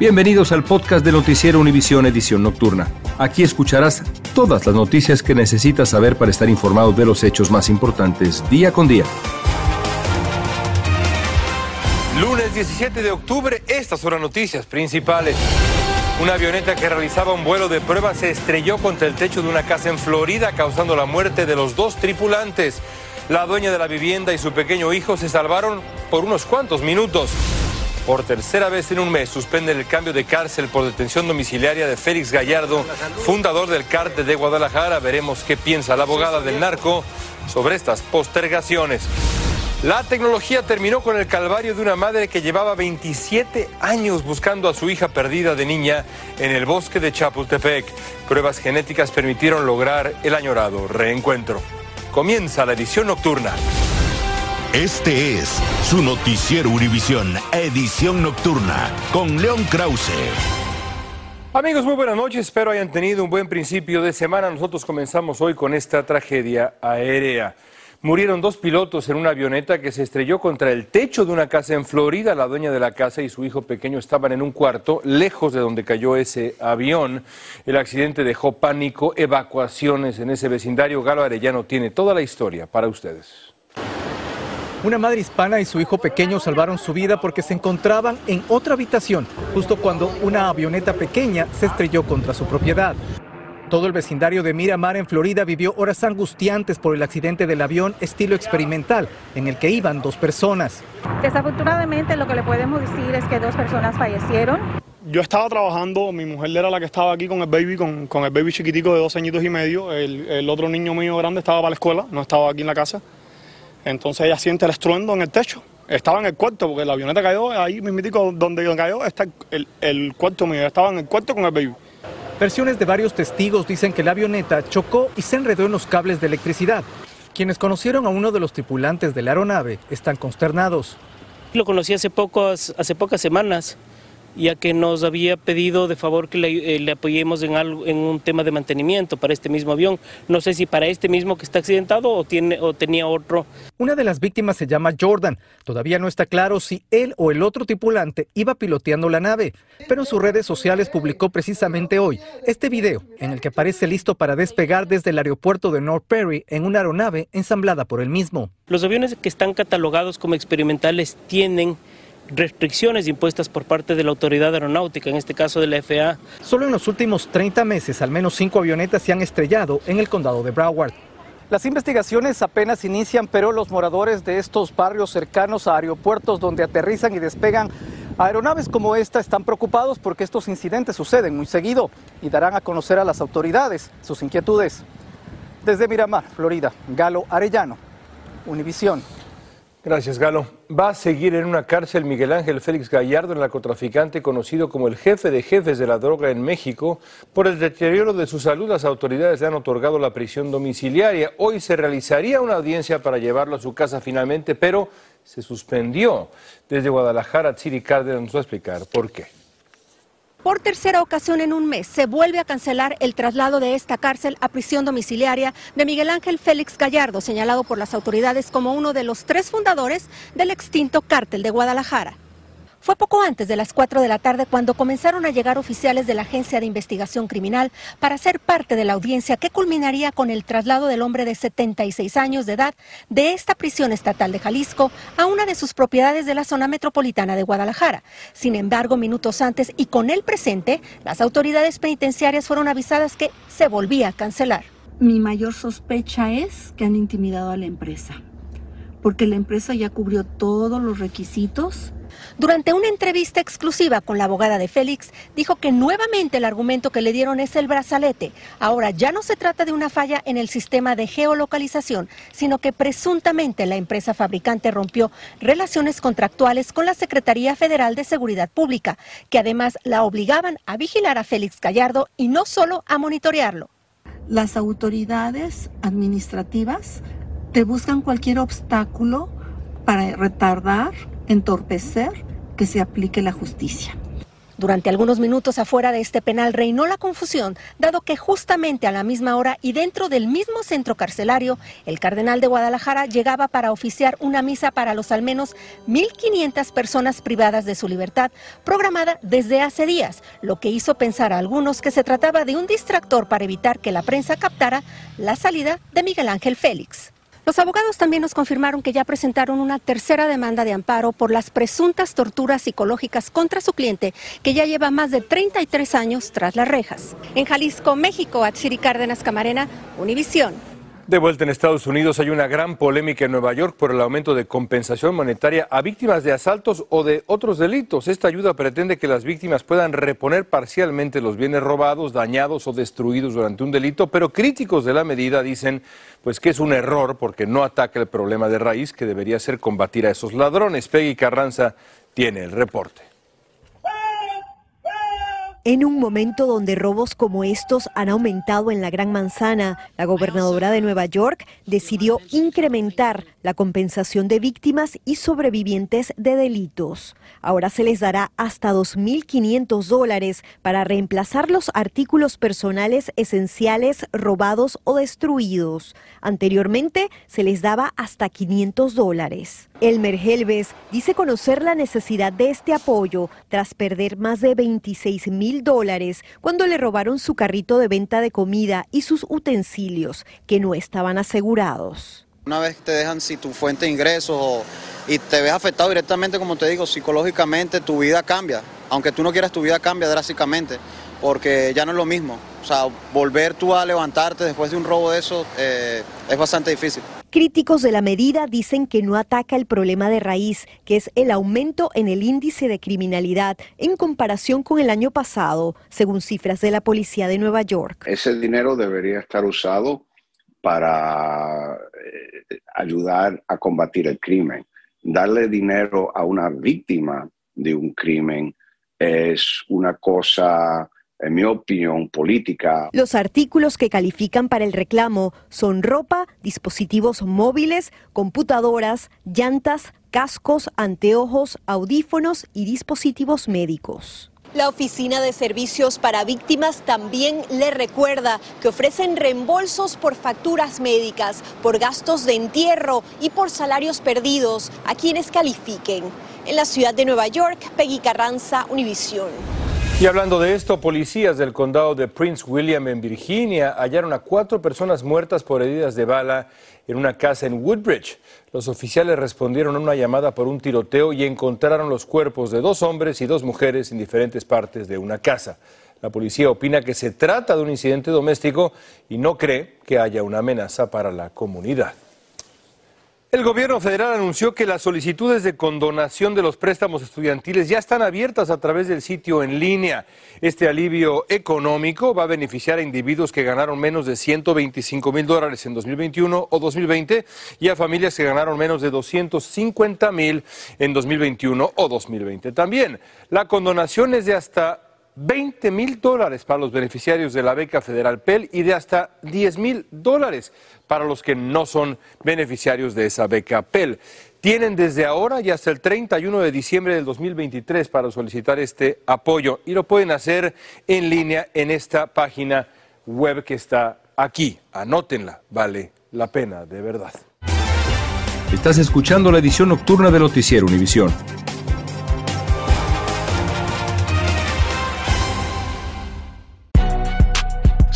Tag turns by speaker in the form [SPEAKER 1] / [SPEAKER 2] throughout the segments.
[SPEAKER 1] Bienvenidos al podcast de Noticiero Univisión Edición Nocturna. Aquí escucharás todas las noticias que necesitas saber para estar informado de los hechos más importantes día con día.
[SPEAKER 2] Lunes 17 de octubre, estas son las noticias principales. Una avioneta que realizaba un vuelo de prueba se estrelló contra el techo de una casa en Florida, causando la muerte de los dos tripulantes. La dueña de la vivienda y su pequeño hijo se salvaron por unos cuantos minutos. Por tercera vez en un mes suspenden el cambio de cárcel por detención domiciliaria de Félix Gallardo, fundador del cártel de Guadalajara. Veremos qué piensa la abogada del narco sobre estas postergaciones. La tecnología terminó con el calvario de una madre que llevaba 27 años buscando a su hija perdida de niña en el bosque de Chapultepec. Pruebas genéticas permitieron lograr el añorado reencuentro. Comienza la edición nocturna.
[SPEAKER 3] Este es su noticiero Univisión, edición nocturna, con León Krause.
[SPEAKER 2] Amigos, muy buenas noches. Espero hayan tenido un buen principio de semana. Nosotros comenzamos hoy con esta tragedia aérea. Murieron dos pilotos en una avioneta que se estrelló contra el techo de una casa en Florida. La dueña de la casa y su hijo pequeño estaban en un cuarto lejos de donde cayó ese avión. El accidente dejó pánico, evacuaciones en ese vecindario. Galo Arellano tiene toda la historia para ustedes.
[SPEAKER 4] Una madre hispana y su hijo pequeño salvaron su vida porque se encontraban en otra habitación justo cuando una avioneta pequeña se estrelló contra su propiedad. Todo el vecindario de Miramar en Florida vivió horas angustiantes por el accidente del avión estilo experimental en el que iban dos personas.
[SPEAKER 5] Desafortunadamente lo que le podemos decir es que dos personas fallecieron.
[SPEAKER 6] Yo estaba trabajando, mi mujer era la que estaba aquí con el baby, con, con el baby chiquitico de dos añitos y medio. El, el otro niño mío grande estaba para la escuela, no estaba aquí en la casa. Entonces ella siente el estruendo en el techo. Estaba en el cuarto, porque la avioneta cayó ahí mismitico donde cayó está el, el cuarto mío. Estaba en el cuarto con el baby.
[SPEAKER 4] Versiones de varios testigos dicen que la avioneta chocó y se enredó en los cables de electricidad. Quienes conocieron a uno de los tripulantes de la aeronave están consternados.
[SPEAKER 7] Lo conocí hace, pocos, hace pocas semanas, ya que nos había pedido de favor que le, eh, le apoyemos en, algo, en un tema de mantenimiento para este mismo avión. No sé si para este mismo que está accidentado o, tiene, o tenía otro.
[SPEAKER 4] Una de las víctimas se llama Jordan. Todavía no está claro si él o el otro tripulante iba piloteando la nave, pero en sus redes sociales publicó precisamente hoy este video en el que aparece listo para despegar desde el aeropuerto de North Perry en una aeronave ensamblada por él mismo.
[SPEAKER 7] Los aviones que están catalogados como experimentales tienen restricciones impuestas por parte de la autoridad aeronáutica, en este caso de la FAA.
[SPEAKER 4] Solo en los últimos 30 meses, al menos cinco avionetas se han estrellado en el condado de Broward. Las investigaciones apenas inician, pero los moradores de estos barrios cercanos a aeropuertos donde aterrizan y despegan aeronaves como esta están preocupados porque estos incidentes suceden muy seguido y darán a conocer a las autoridades sus inquietudes. Desde Miramar, Florida, Galo Arellano, Univisión.
[SPEAKER 2] Gracias, Galo. Va a seguir en una cárcel Miguel Ángel Félix Gallardo, el narcotraficante conocido como el jefe de jefes de la droga en México. Por el deterioro de su salud, las autoridades le han otorgado la prisión domiciliaria. Hoy se realizaría una audiencia para llevarlo a su casa finalmente, pero se suspendió. Desde Guadalajara, Tsiri Cárdenas nos va a explicar por qué.
[SPEAKER 8] Por tercera ocasión en un mes se vuelve a cancelar el traslado de esta cárcel a prisión domiciliaria de Miguel Ángel Félix Gallardo, señalado por las autoridades como uno de los tres fundadores del extinto cártel de Guadalajara. Fue poco antes de las 4 de la tarde cuando comenzaron a llegar oficiales de la Agencia de Investigación Criminal para ser parte de la audiencia que culminaría con el traslado del hombre de 76 años de edad de esta prisión estatal de Jalisco a una de sus propiedades de la zona metropolitana de Guadalajara. Sin embargo, minutos antes y con el presente, las autoridades penitenciarias fueron avisadas que se volvía a cancelar.
[SPEAKER 9] Mi mayor sospecha es que han intimidado a la empresa, porque la empresa ya cubrió todos los requisitos
[SPEAKER 8] Durante una entrevista exclusiva con la abogada de Félix, dijo que nuevamente el argumento que le dieron es el brazalete. Ahora ya no se trata de una falla en el sistema de geolocalización, sino que presuntamente la empresa fabricante rompió relaciones contractuales con la Secretaría Federal de Seguridad Pública, que además la obligaban a vigilar a Félix Gallardo y no solo a monitorearlo.
[SPEAKER 9] Las autoridades administrativas te buscan cualquier obstáculo para retardar, entorpecer que se aplique la justicia.
[SPEAKER 8] Durante algunos minutos afuera de este penal reinó la confusión, dado que justamente a la misma hora y dentro del mismo centro carcelario, el cardenal de Guadalajara llegaba para oficiar una misa para los al menos 1.500 personas privadas de su libertad, programada desde hace días, lo que hizo pensar a algunos que se trataba de un distractor para evitar que la prensa captara la salida de Miguel Ángel Félix. Los abogados también nos confirmaron que ya presentaron una tercera demanda de amparo por las presuntas torturas psicológicas contra su cliente, que ya lleva más de 33 años tras las rejas. En Jalisco, México, Atsiri Cárdenas Camarena, Univisión.
[SPEAKER 2] De vuelta en Estados Unidos hay una gran polémica en Nueva York por el aumento de compensación monetaria a víctimas de asaltos o de otros delitos. Esta ayuda pretende que las víctimas puedan reponer parcialmente los bienes robados, dañados o destruidos durante un delito, pero críticos de la medida dicen pues que es un error porque no ataca el problema de raíz que debería ser combatir a esos ladrones. Peggy Carranza tiene el reporte.
[SPEAKER 10] En un momento donde robos como estos han aumentado en la Gran Manzana, la gobernadora de Nueva York decidió incrementar la compensación de víctimas y sobrevivientes de delitos. Ahora se les dará hasta 2.500 dólares para reemplazar los artículos personales esenciales robados o destruidos. Anteriormente se les daba hasta 500 dólares. Elmer Helves dice conocer la necesidad de este apoyo tras perder más de 26 mil dólares cuando le robaron su carrito de venta de comida y sus utensilios que no estaban asegurados.
[SPEAKER 11] Una vez te dejan si tu fuente de ingresos y te ves afectado directamente, como te digo, psicológicamente tu vida cambia. Aunque tú no quieras, tu vida cambia drásticamente porque ya no es lo mismo. O sea, volver tú a levantarte después de un robo de eso eh, es bastante difícil.
[SPEAKER 10] Críticos de la medida dicen que no ataca el problema de raíz, que es el aumento en el índice de criminalidad en comparación con el año pasado, según cifras de la policía de Nueva York.
[SPEAKER 12] Ese dinero debería estar usado para eh, ayudar a combatir el crimen. Darle dinero a una víctima de un crimen es una cosa en mi opinión, política.
[SPEAKER 10] Los artículos que califican para el reclamo son ropa, dispositivos móviles, computadoras, llantas, cascos, anteojos, audífonos y dispositivos médicos. La Oficina de Servicios para Víctimas también le recuerda que ofrecen reembolsos por facturas médicas, por gastos de entierro y por salarios perdidos a quienes califiquen. En la ciudad de Nueva York, Peggy Carranza, Univisión.
[SPEAKER 2] Y hablando de esto, policías del condado de Prince William en Virginia hallaron a cuatro personas muertas por heridas de bala en una casa en Woodbridge. Los oficiales respondieron a una llamada por un tiroteo y encontraron los cuerpos de dos hombres y dos mujeres en diferentes partes de una casa. La policía opina que se trata de un incidente doméstico y no cree que haya una amenaza para la comunidad. El gobierno federal anunció que las solicitudes de condonación de los préstamos estudiantiles ya están abiertas a través del sitio en línea. Este alivio económico va a beneficiar a individuos que ganaron menos de 125 mil dólares en 2021 o 2020 y a familias que ganaron menos de 250 mil en 2021 o 2020. También la condonación es de hasta 20 mil dólares para los beneficiarios de la beca federal PEL y de hasta 10 mil dólares para los que no son beneficiarios de esa beca PEL. Tienen desde ahora y hasta el 31 de diciembre del 2023 para solicitar este apoyo y lo pueden hacer en línea en esta página web que está aquí. Anótenla, vale la pena, de verdad.
[SPEAKER 1] Estás escuchando la edición nocturna de Noticiero Univisión.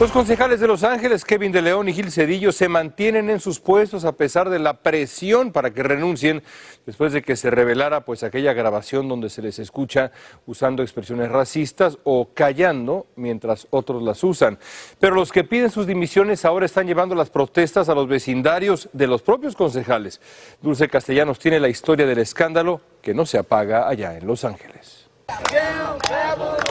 [SPEAKER 2] Los concejales de Los Ángeles, Kevin de León y Gil Cedillo, se mantienen en sus puestos a pesar de la presión para que renuncien después de que se revelara pues aquella grabación donde se les escucha usando expresiones racistas o callando mientras otros las usan. Pero los que piden sus dimisiones ahora están llevando las protestas a los vecindarios de los propios concejales. Dulce Castellanos tiene la historia del escándalo que no se apaga allá en Los Ángeles.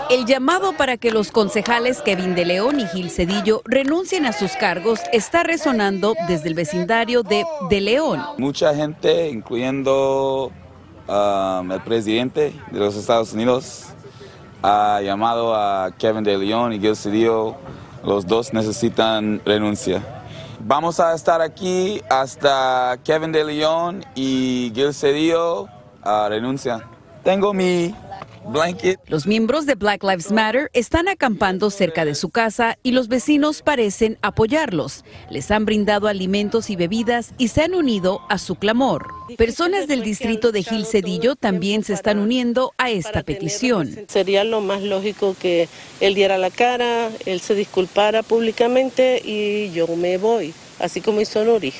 [SPEAKER 13] El llamado para que los concejales Kevin de León y Gil Cedillo renuncien a sus cargos está resonando desde el vecindario de De León.
[SPEAKER 14] Mucha gente, incluyendo um, el presidente de los Estados Unidos, ha llamado a Kevin de León y Gil Cedillo. Los dos necesitan renuncia. Vamos a estar aquí hasta Kevin de León y Gil Cedillo uh, renuncia. Tengo mi
[SPEAKER 13] los miembros de Black Lives Matter están acampando cerca de su casa y los vecinos parecen apoyarlos. Les han brindado alimentos y bebidas y se han unido a su clamor. Personas del distrito de Gil Cedillo también se están uniendo a esta petición.
[SPEAKER 15] Sería lo más lógico que él diera la cara, él se disculpara públicamente y yo me voy, así como hizo Nuri,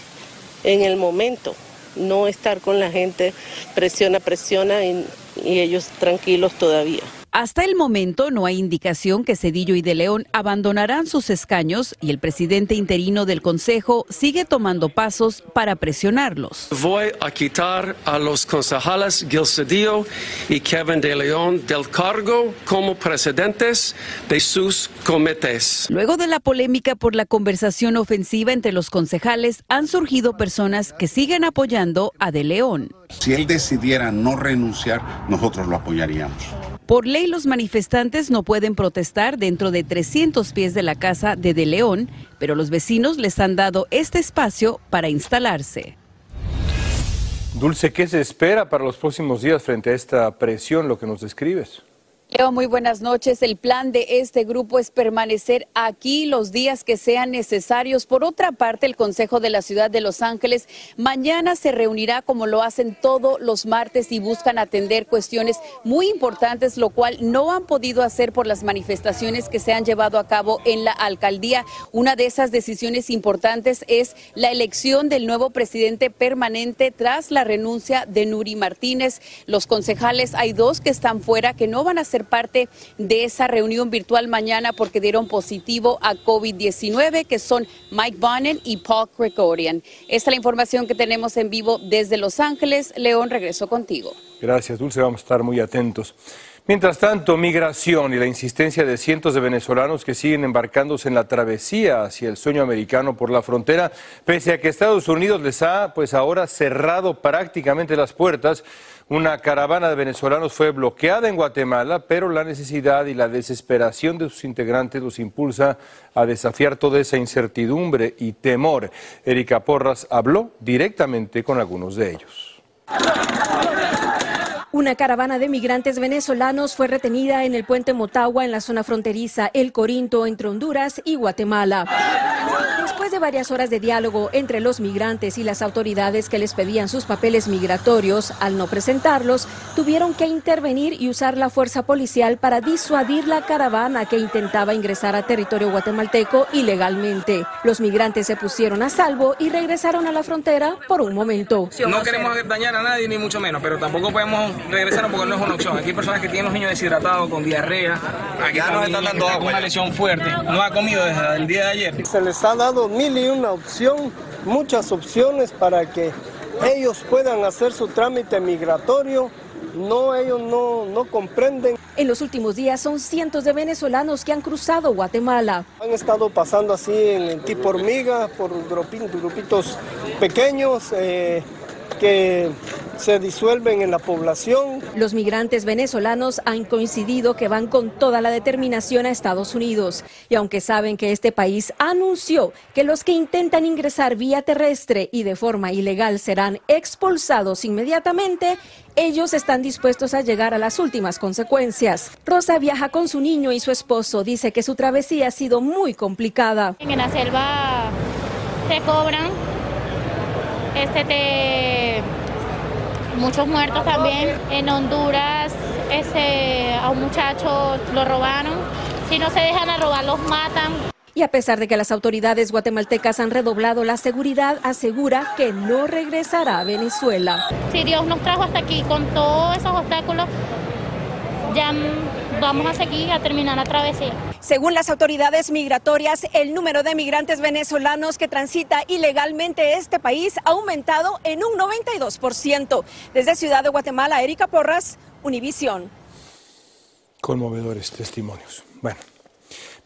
[SPEAKER 15] en el momento no estar con la gente presiona, presiona y y ellos tranquilos todavía.
[SPEAKER 13] Hasta el momento no hay indicación que Cedillo y De León abandonarán sus escaños y el presidente interino del Consejo sigue tomando pasos para presionarlos.
[SPEAKER 16] Voy a quitar a los concejales Gil Cedillo y Kevin De León del cargo como presidentes de sus comités.
[SPEAKER 13] Luego de la polémica por la conversación ofensiva entre los concejales, han surgido personas que siguen apoyando a De León.
[SPEAKER 17] Si él decidiera no renunciar, nosotros lo apoyaríamos.
[SPEAKER 13] Por ley, los manifestantes no pueden protestar dentro de 300 pies de la casa de De León, pero los vecinos les han dado este espacio para instalarse.
[SPEAKER 2] Dulce, ¿qué se espera para los próximos días frente a esta presión, lo que nos describes?
[SPEAKER 13] Leo, muy buenas noches. El plan de este grupo es permanecer aquí los días que sean necesarios. Por otra parte, el Consejo de la Ciudad de Los Ángeles mañana se reunirá como lo hacen todos los martes y buscan atender cuestiones muy importantes, lo cual no han podido hacer por las manifestaciones que se han llevado a cabo en la alcaldía. Una de esas decisiones importantes es la elección del nuevo presidente permanente tras la renuncia de Nuri Martínez. Los concejales, hay dos que están fuera que no van a ser parte de esa reunión virtual mañana porque dieron positivo a COVID-19, que son Mike Bonnen y Paul Gregorian. Esta es la información que tenemos en vivo desde Los Ángeles. León, regreso contigo.
[SPEAKER 2] Gracias, Dulce. Vamos a estar muy atentos. Mientras tanto, migración y la insistencia de cientos de venezolanos que siguen embarcándose en la travesía hacia el sueño americano por la frontera, pese a que Estados Unidos les ha, pues ahora, cerrado prácticamente las puertas, una caravana de venezolanos fue bloqueada en Guatemala, pero la necesidad y la desesperación de sus integrantes los impulsa a desafiar toda esa incertidumbre y temor. Erika Porras habló directamente con algunos de ellos.
[SPEAKER 18] Una caravana de migrantes venezolanos fue retenida en el puente Motagua en la zona fronteriza El Corinto entre Honduras y Guatemala. Después de varias horas de diálogo entre los migrantes y las autoridades que les pedían sus papeles migratorios, al no presentarlos, tuvieron que intervenir y usar la fuerza policial para disuadir la caravana que intentaba ingresar a territorio guatemalteco ilegalmente. Los migrantes se pusieron a salvo y regresaron a la frontera por un momento.
[SPEAKER 19] No queremos dañar a nadie ni mucho menos, pero tampoco podemos regresaron porque no es una opción. Aquí hay personas que tienen los niños deshidratados, con diarrea. Aquí ya nos están dando agua. Una lesión fuerte. No ha comido desde el día de ayer.
[SPEAKER 20] Se les ha dado mil y una opción, muchas opciones para que ellos puedan hacer su trámite migratorio. No, ellos no, no comprenden.
[SPEAKER 18] En los últimos días son cientos de venezolanos que han cruzado Guatemala.
[SPEAKER 20] Han estado pasando así en tipo hormiga, por grupitos pequeños. Eh, que se disuelven en la población.
[SPEAKER 18] Los migrantes venezolanos han coincidido que van con toda la determinación a Estados Unidos y aunque saben que este país anunció que los que intentan ingresar vía terrestre y de forma ilegal serán expulsados inmediatamente, ellos están dispuestos a llegar a las últimas consecuencias. Rosa viaja con su niño y su esposo. Dice que su travesía ha sido muy complicada.
[SPEAKER 21] En la selva te cobran este te muchos muertos también. En Honduras ese, a un muchacho lo robaron. Si no se dejan a robar, los matan.
[SPEAKER 8] Y a pesar de que las autoridades guatemaltecas han redoblado la seguridad, asegura que no regresará a Venezuela.
[SPEAKER 21] Si Dios nos trajo hasta aquí con todos esos obstáculos, ya vamos a seguir a terminar la travesía.
[SPEAKER 8] Según las autoridades migratorias, el número de migrantes venezolanos que transita ilegalmente este país ha aumentado en un 92%. Desde Ciudad de Guatemala, Erika Porras, Univisión.
[SPEAKER 2] Conmovedores testimonios. Bueno.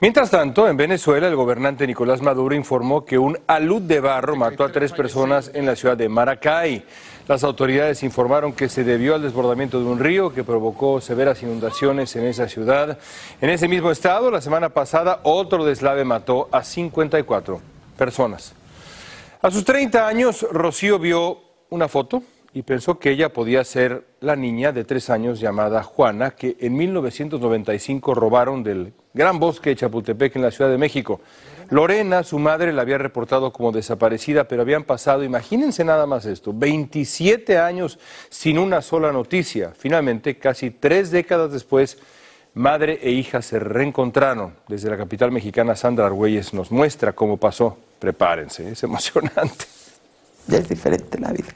[SPEAKER 2] Mientras tanto, en Venezuela, el gobernante Nicolás Maduro informó que un alud de barro mató a tres personas en la ciudad de Maracay. Las autoridades informaron que se debió al desbordamiento de un río que provocó severas inundaciones en esa ciudad. En ese mismo estado, la semana pasada, otro deslave mató a 54 personas. A sus 30 años, Rocío vio una foto y pensó que ella podía ser la niña de tres años llamada Juana, que en 1995 robaron del Gran Bosque de Chapultepec en la Ciudad de México. Lorena, su madre, la había reportado como desaparecida, pero habían pasado, imagínense nada más esto, 27 años sin una sola noticia. Finalmente, casi tres décadas después, madre e hija se reencontraron. Desde la capital mexicana, Sandra Argüelles nos muestra cómo pasó. Prepárense, es emocionante.
[SPEAKER 15] Ya es diferente la vida.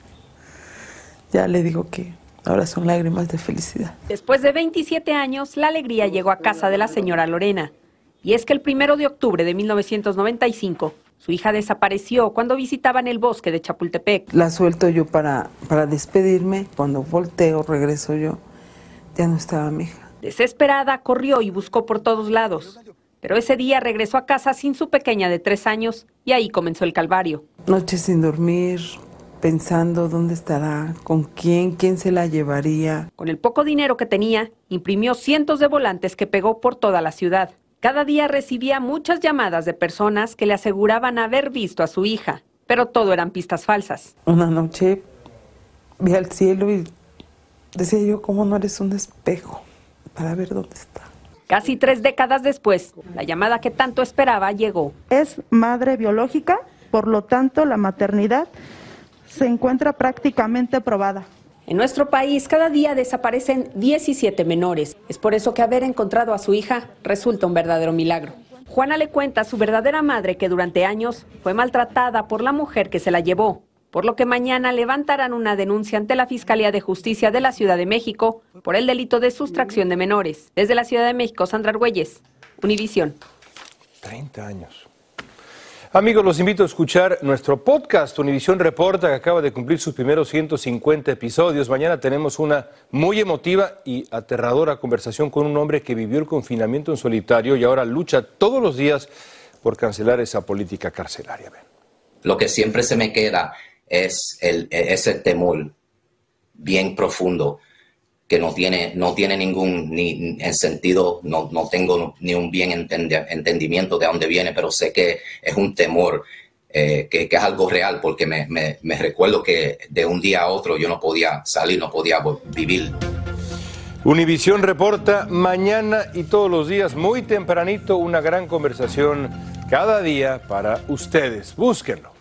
[SPEAKER 15] Ya le digo que Ahora son lágrimas de felicidad.
[SPEAKER 22] Después de 27 años, la alegría llegó a casa de la señora Lorena. Y es que el primero de octubre de 1995, su hija desapareció cuando visitaban el bosque de Chapultepec.
[SPEAKER 15] La suelto yo para, para despedirme. Cuando volteo, regreso yo. Ya no estaba mi hija.
[SPEAKER 22] Desesperada, corrió y buscó por todos lados. Pero ese día regresó a casa sin su pequeña de tres años y ahí comenzó el calvario.
[SPEAKER 15] Noches sin dormir, pensando dónde estará, con quién, quién se la llevaría.
[SPEAKER 22] Con el poco dinero que tenía, imprimió cientos de volantes que pegó por toda la ciudad. Cada día recibía muchas llamadas de personas que le aseguraban haber visto a su hija, pero todo eran pistas falsas.
[SPEAKER 15] Una noche vi al cielo y decía yo, ¿cómo no eres un espejo para ver dónde está?
[SPEAKER 22] Casi tres décadas después, la llamada que tanto esperaba llegó.
[SPEAKER 23] Es madre biológica, por lo tanto la maternidad se encuentra prácticamente probada.
[SPEAKER 22] En nuestro país cada día desaparecen 17 menores. Es por eso que haber encontrado a su hija resulta un verdadero milagro. Juana le cuenta a su verdadera madre que durante años fue maltratada por la mujer que se la llevó, por lo que mañana levantarán una denuncia ante la Fiscalía de Justicia de la Ciudad de México por el delito de sustracción de menores. Desde la Ciudad de México, Sandra Argüelles, Univisión.
[SPEAKER 2] 30 años. Amigos, los invito a escuchar nuestro podcast Univisión Reporta, que acaba de cumplir sus primeros 150 episodios. Mañana tenemos una muy emotiva y aterradora conversación con un hombre que vivió el confinamiento en solitario y ahora lucha todos los días por cancelar esa política carcelaria.
[SPEAKER 24] Lo que siempre se me queda es el, ese temor bien profundo que no tiene, no tiene ningún ni, en sentido, no, no tengo ni un bien entendimiento de dónde viene, pero sé que es un temor, eh, que, que, es algo real, porque me, me, me, recuerdo que de un día a otro yo no podía salir, no podía vivir.
[SPEAKER 2] Univisión reporta mañana y todos los días, muy tempranito, una gran conversación cada día para ustedes. Búsquenlo.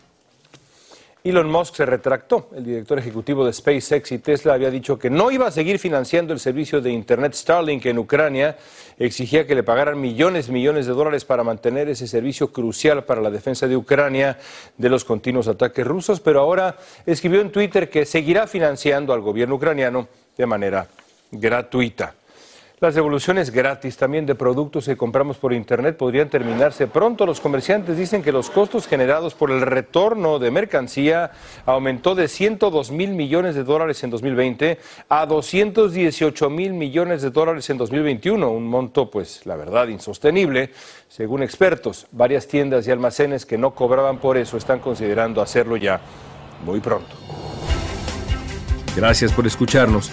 [SPEAKER 2] Elon Musk se retractó. El director ejecutivo de SpaceX y Tesla había dicho que no iba a seguir financiando el servicio de Internet Starlink en Ucrania. Exigía que le pagaran millones y millones de dólares para mantener ese servicio crucial para la defensa de Ucrania de los continuos ataques rusos, pero ahora escribió en Twitter que seguirá financiando al gobierno ucraniano de manera gratuita. Las devoluciones gratis también de productos que compramos por Internet podrían terminarse pronto. Los comerciantes dicen que los costos generados por el retorno de mercancía aumentó de 102 mil millones de dólares en 2020 a 218 mil millones de dólares en 2021, un monto, pues, la verdad, insostenible. Según expertos, varias tiendas y almacenes que no cobraban por eso están considerando hacerlo ya muy pronto.
[SPEAKER 1] Gracias por escucharnos.